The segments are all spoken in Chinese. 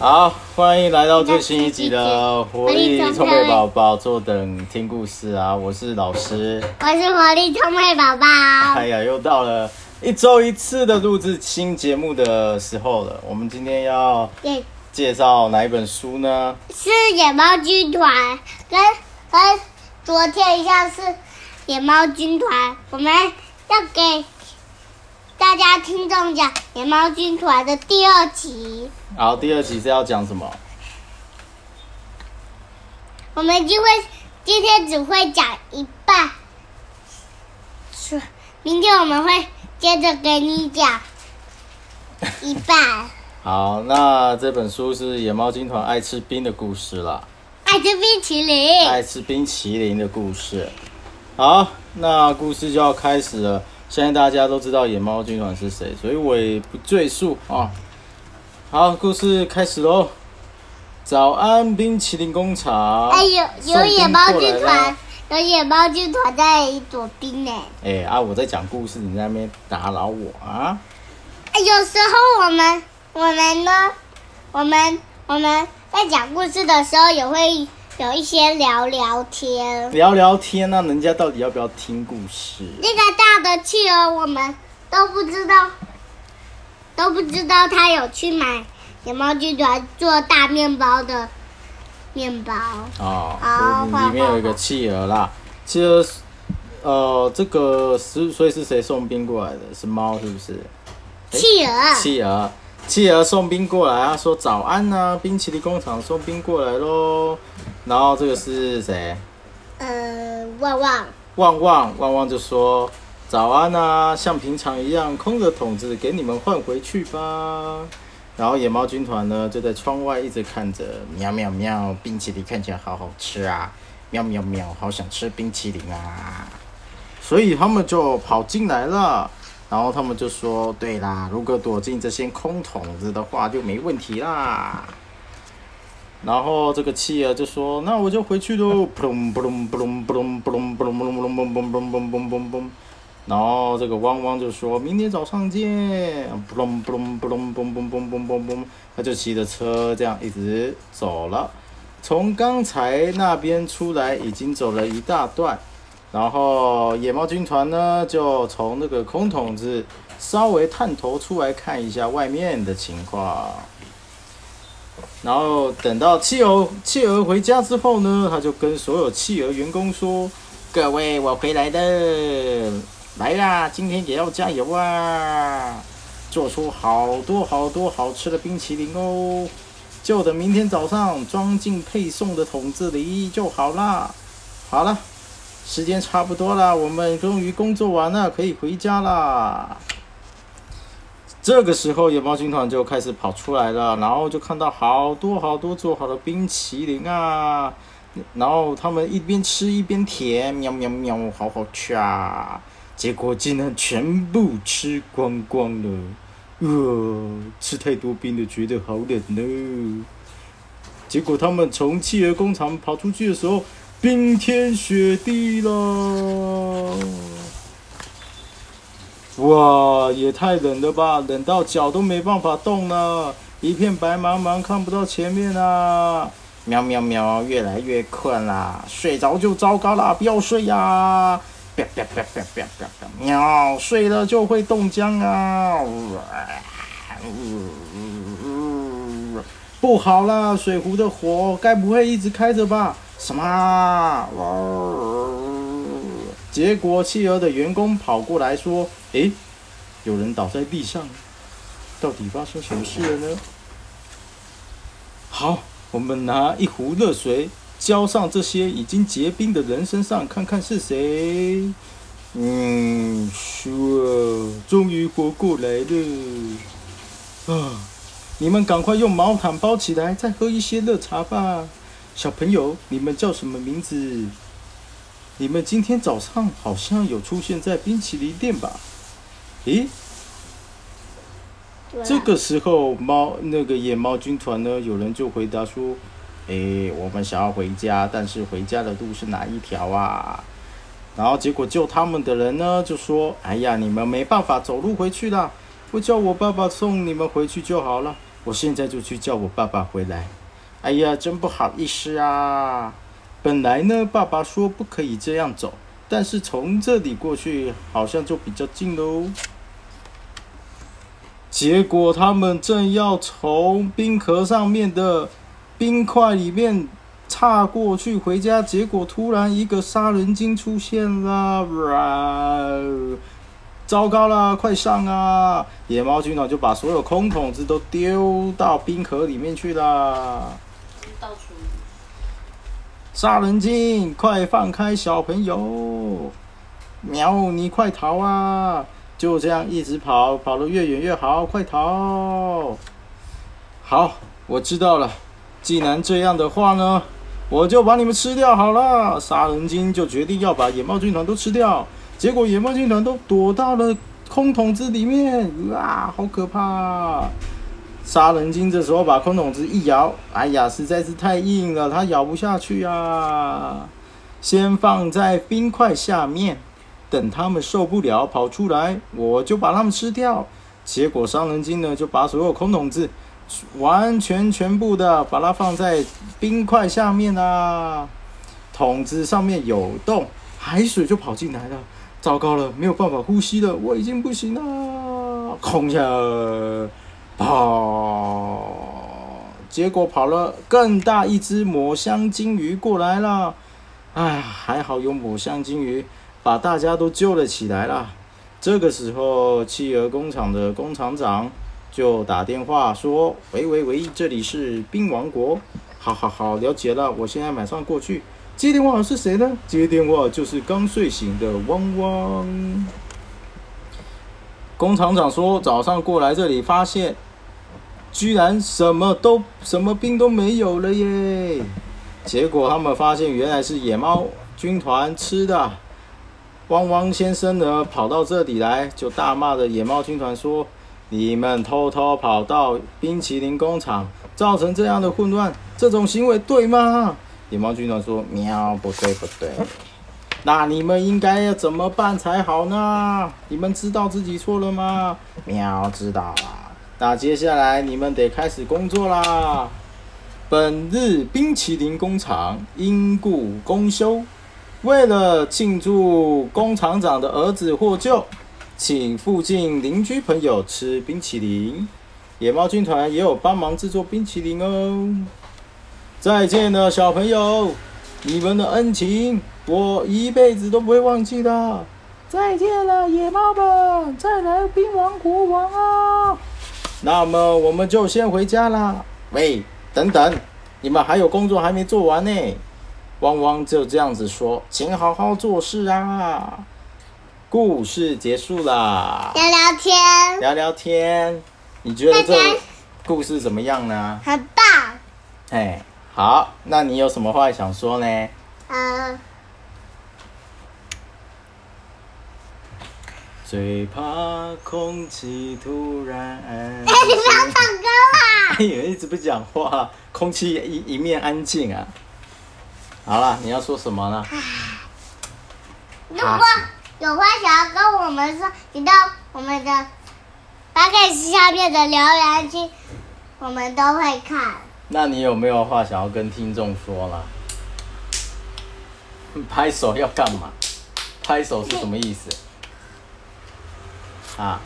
好，欢迎来到最新一集的《活力充沛宝宝》，坐等听故事啊！我是老师，我是活力充沛宝宝。哎呀，又到了一周一次的录制新节目的时候了。我们今天要也介绍哪一本书呢？是野猫军团，跟跟昨天一样是野猫军团。我们要给大家听众讲野猫军团的第二集。好，第二集是要讲什么？我们就会今天只会讲一半，说明天我们会接着给你讲一半。好，那这本书是野猫军团爱吃冰的故事啦，爱吃冰淇淋，爱吃冰淇淋的故事。好，那故事就要开始了。现在大家都知道野猫军团是谁，所以我也不赘述啊。好，故事开始喽！早安，冰淇淋工厂。哎，有有野猫军团，有野猫军团在左边呢。哎啊，我在讲故事，你在那边打扰我啊？哎，有时候我们我们呢，我们我们在讲故事的时候也会有一些聊聊天。聊聊天啊，人家到底要不要听故事？那个大的企鹅我们都不知道，都不知道他有去买野猫军团做大面包的面包。哦，里面有一个企鹅啦，企鹅是，呃，这个是所以是谁送冰过来的？是猫是不是？哎企鹅，企鹅，企鹅送冰过来啊，说早安呐、冰淇淋工厂送冰过来喽。然后这个是谁？呃，旺旺，旺旺，旺旺就说早安呐、像平常一样，空的桶子给你们换回去吧。然后野猫军团呢，就在窗外一直看着，喵喵喵，冰淇淋看起来好好吃啊，喵喵喵，好想吃冰淇淋啊。所以他们就跑进来了。然后他们就说：“对啦，如果躲进这些空桶子的话，就没问题啦。”然后这个企鹅就说：“那我就回去喽。”扑隆扑隆扑隆扑隆扑隆扑隆扑隆扑隆嘣嘣嘣嘣嘣嘣嘣。然后这个汪汪就说：“明天早上见。”扑隆扑隆扑隆嘣嘣嘣嘣嘣嘣，他就骑着车这样一直走了。从刚才那边出来，已经走了一大段。然后野猫军团呢，就从那个空桶子稍微探头出来看一下外面的情况。然后等到企鹅企鹅回家之后呢，他就跟所有企鹅员工说：“各位，我回来了，来啦，今天也要加油啊，做出好多好多好吃的冰淇淋哦，就等明天早上装进配送的桶子里就好啦。好了。”时间差不多了，我们终于工作完了，可以回家啦。这个时候，野猫军团就开始跑出来了，然后就看到好多好多做好的冰淇淋啊，然后他们一边吃一边舔，喵喵喵，好好吃啊！结果竟然全部吃光光了，呃，吃太多冰了，觉得好冷呢。结果他们从企鹅工厂跑出去的时候，冰天雪地了，哇，也太冷了吧，冷到脚都没办法动了，一片白茫茫，看不到前面啊！喵喵喵，越来越困啦，睡着就糟糕啦，不要睡呀！啪啪啪啪啪啪啪，喵，睡了就会冻僵啊！不好啦，水壶的火该不会一直开着吧？什么啊？结果企鹅的员工跑过来说：“诶，有人倒在地上，到底发生什么事了呢？”好，我们拿一壶热水浇上这些已经结冰的人身上，看看是谁。嗯，说，终于活过来了。啊，你们赶快用毛毯包起来，再喝一些热茶吧。小朋友，你们叫什么名字？你们今天早上好像有出现在冰淇淋店吧？诶，对啊这个时候猫那个野猫军团呢，有人就回答说：“诶，我们想要回家，但是回家的路是哪一条啊？”然后结果救他们的人呢就说：“哎呀，你们没办法走路回去啦，我叫我爸爸送你们回去就好了。我现在就去叫我爸爸回来。哎呀，真不好意思啊！本来呢，爸爸说不可以这样走，但是从这里过去好像就比较近喽。结果他们正要从冰壳上面的冰块里面插过去回家，结果突然一个杀人精出现了，糟糕了，快上啊！野猫军团就把所有空桶子都丢到冰壳里面去了。到处杀人精，快放开小朋友！喵，你快逃啊！就这样一直跑，跑得越远越好，快逃！好，我知道了。既然这样的话呢，我就把你们吃掉好了。杀人精就决定要把野猫军团都吃掉。结果野猫军团都躲到了空桶子里面，哇，好可怕！杀人精这时候把空桶子一摇，哎呀，实在是太硬了，它咬不下去啊！先放在冰块下面，等他们受不了跑出来，我就把他们吃掉。结果杀人精呢，就把所有空桶子完全全部的把它放在冰块下面啦，桶子上面有洞，海水就跑进来了。糟糕了，没有办法呼吸了，我已经不行了，空下跑，结果跑了更大一只抹香鲸鱼过来了，哎，还好有抹香鲸鱼把大家都救了起来了。这个时候，企鹅工厂的工厂长就打电话说：“喂喂喂，这里是冰王国，好好好，了解了，我现在马上过去。”接电话是谁呢？接电话就是刚睡醒的汪汪。工厂长说早上过来这里，发现居然什么都什么兵都没有了耶。结果他们发现原来是野猫军团吃的。汪汪先生呢跑到这里来，就大骂的野猫军团说：“你们偷偷跑到冰淇淋工厂，造成这样的混乱，这种行为对吗？”野猫军团说：“喵，不对不对，那你们应该要怎么办才好呢？你们知道自己错了吗？”喵，知道了。那接下来你们得开始工作啦。本日冰淇淋工厂因故公休，为了庆祝工厂长的儿子获救，请附近邻居朋友吃冰淇淋。野猫军团也有帮忙制作冰淇淋哦。再见了，小朋友，你们的恩情我一辈子都不会忘记的。再见了，野猫们，再来冰王国王啊！那么我们就先回家啦。喂，等等，你们还有工作还没做完呢。汪汪就这样子说，请好好做事啊。故事结束啦，聊聊天，聊聊天。你觉得这故事怎么样呢？很棒。哎，好，那你有什么话想说呢？呃，最怕空气突然安 哎，你不要唱歌啦！哎呀，一直不讲话，空气一一面安静啊。好了，你要说什么呢？如果有话想要跟我们说，你到我们的 o d 下面的留言区，我们都会看。那你有没有话想要跟听众说啦？拍手要干嘛？拍手是什么意思？啊，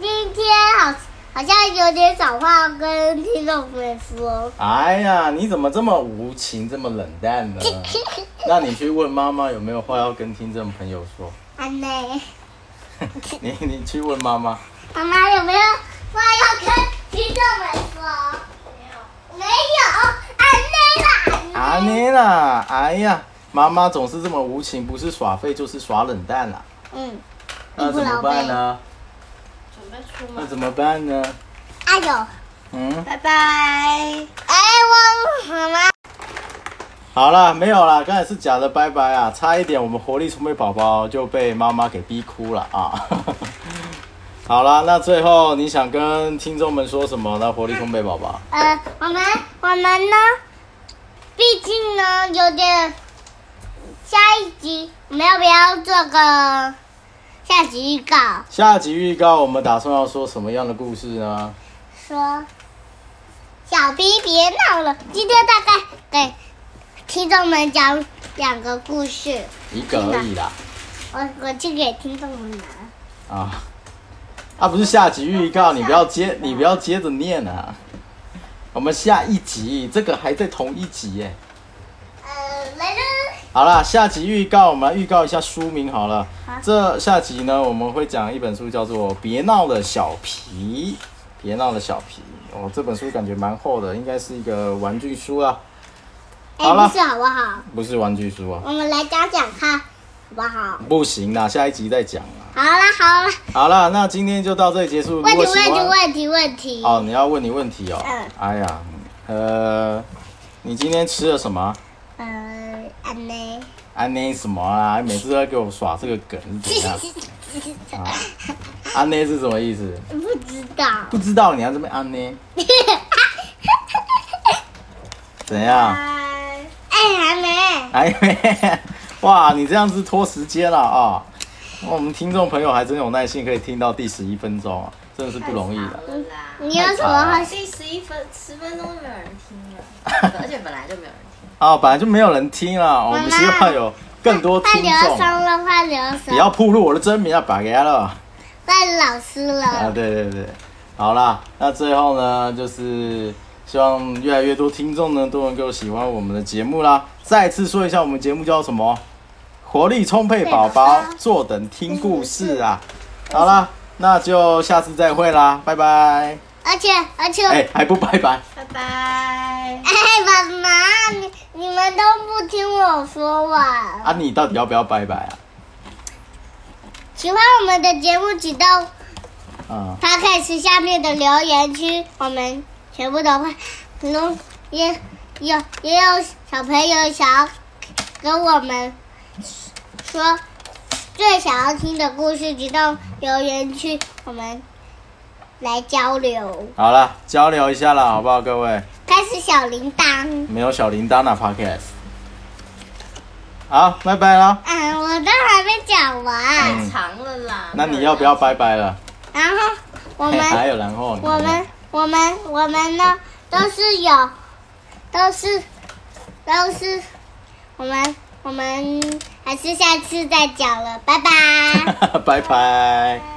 今天好好像有点少话跟听众们说。哎呀，你怎么这么无情，这么冷淡呢？那你去问妈妈有没有话要跟听众朋友说。安内，你你去问妈妈。妈妈有没有话要跟听众们说？没有，安内啦。啊你啦，哎呀，妈妈总是这么无情，不是耍废就是耍冷淡啦。嗯，那怎么办呢？准备出那。怎么办呢？哎呦，嗯，拜拜。哎，我妈妈。好了，没有了，刚才是假的拜拜啊，差一点我们活力充沛宝宝就被妈妈给逼哭了啊。好了，那最后你想跟听众们说什么呢？活力充沛宝宝。呃，我们我们呢，毕竟呢有点，下一集我们要不要做个下集预告下集预告我们打算要说什么样的故事呢？说：“小 B 别闹了。”今天大概给听众们讲两个故事，一个而已啦。我我去给听众们拿。啊，啊不是下集预告，你不要接，你不要接着念啊。我们下一集，这个还在同一集耶。好啦，下集预告，我们来预告一下书名好了好。这下集呢，我们会讲一本书，叫做《别闹了，小皮》。别闹了，小皮。哦，这本书感觉蛮厚的，应该是一个玩具书啊，哎，不是好不好？不是玩具书啊。我们来讲讲看，好不好？不行啦，下一集再讲啦。好啦好啦，好啦，那今天就到这里结束。如问题问题问题问题。哦，你要问你问题哦。嗯哎呀，呃，你今天吃了什么？呃，安内什么啊？每次都要给我耍这个梗是怎样？啊，安内是什么意思？不知道。不知道你要这么安内？怎样？哎，还没。还没？哇，你这样子拖时间了啊！我们听众朋友还真有耐心，可以听到第十一分钟啊，真的是不容易的。你有什么好？第十一分十分钟都没有人听了，而且本来就没有人听。啊，本来就没有人听了，我们希望有更多快听众。流声了，快流不要声。暴露我的真名啊，白给他了。拜老师了啊，了。对对对，好啦，那最后呢，就是希望越来越多听众呢都能够喜欢我们的节目啦。再次说一下，我们节目叫什么？活力充沛宝宝，坐等听故事啊。好啦，那就下次再会啦，拜拜。而且而且，哎、还不拜拜？拜拜。哎，妈妈，你你们都不听我说完。啊，你到底要不要拜拜啊？喜欢我们的节目，请到啊、p o d c a s 下面的留言区，我们全部都会。能也有也有小朋友想要跟我们说最想要听的故事，请到留言区，我们来交流。好了，交流一下了，好不好，各位？开始小铃铛。没有小铃铛的 podcast。好，拜拜了。嗯，我都还没讲完。太长了啦。那你要不要拜拜了？然后我们。还有然后我们我们我们呢都是有，都是都是我们我们还是下次再讲了，拜拜。拜拜。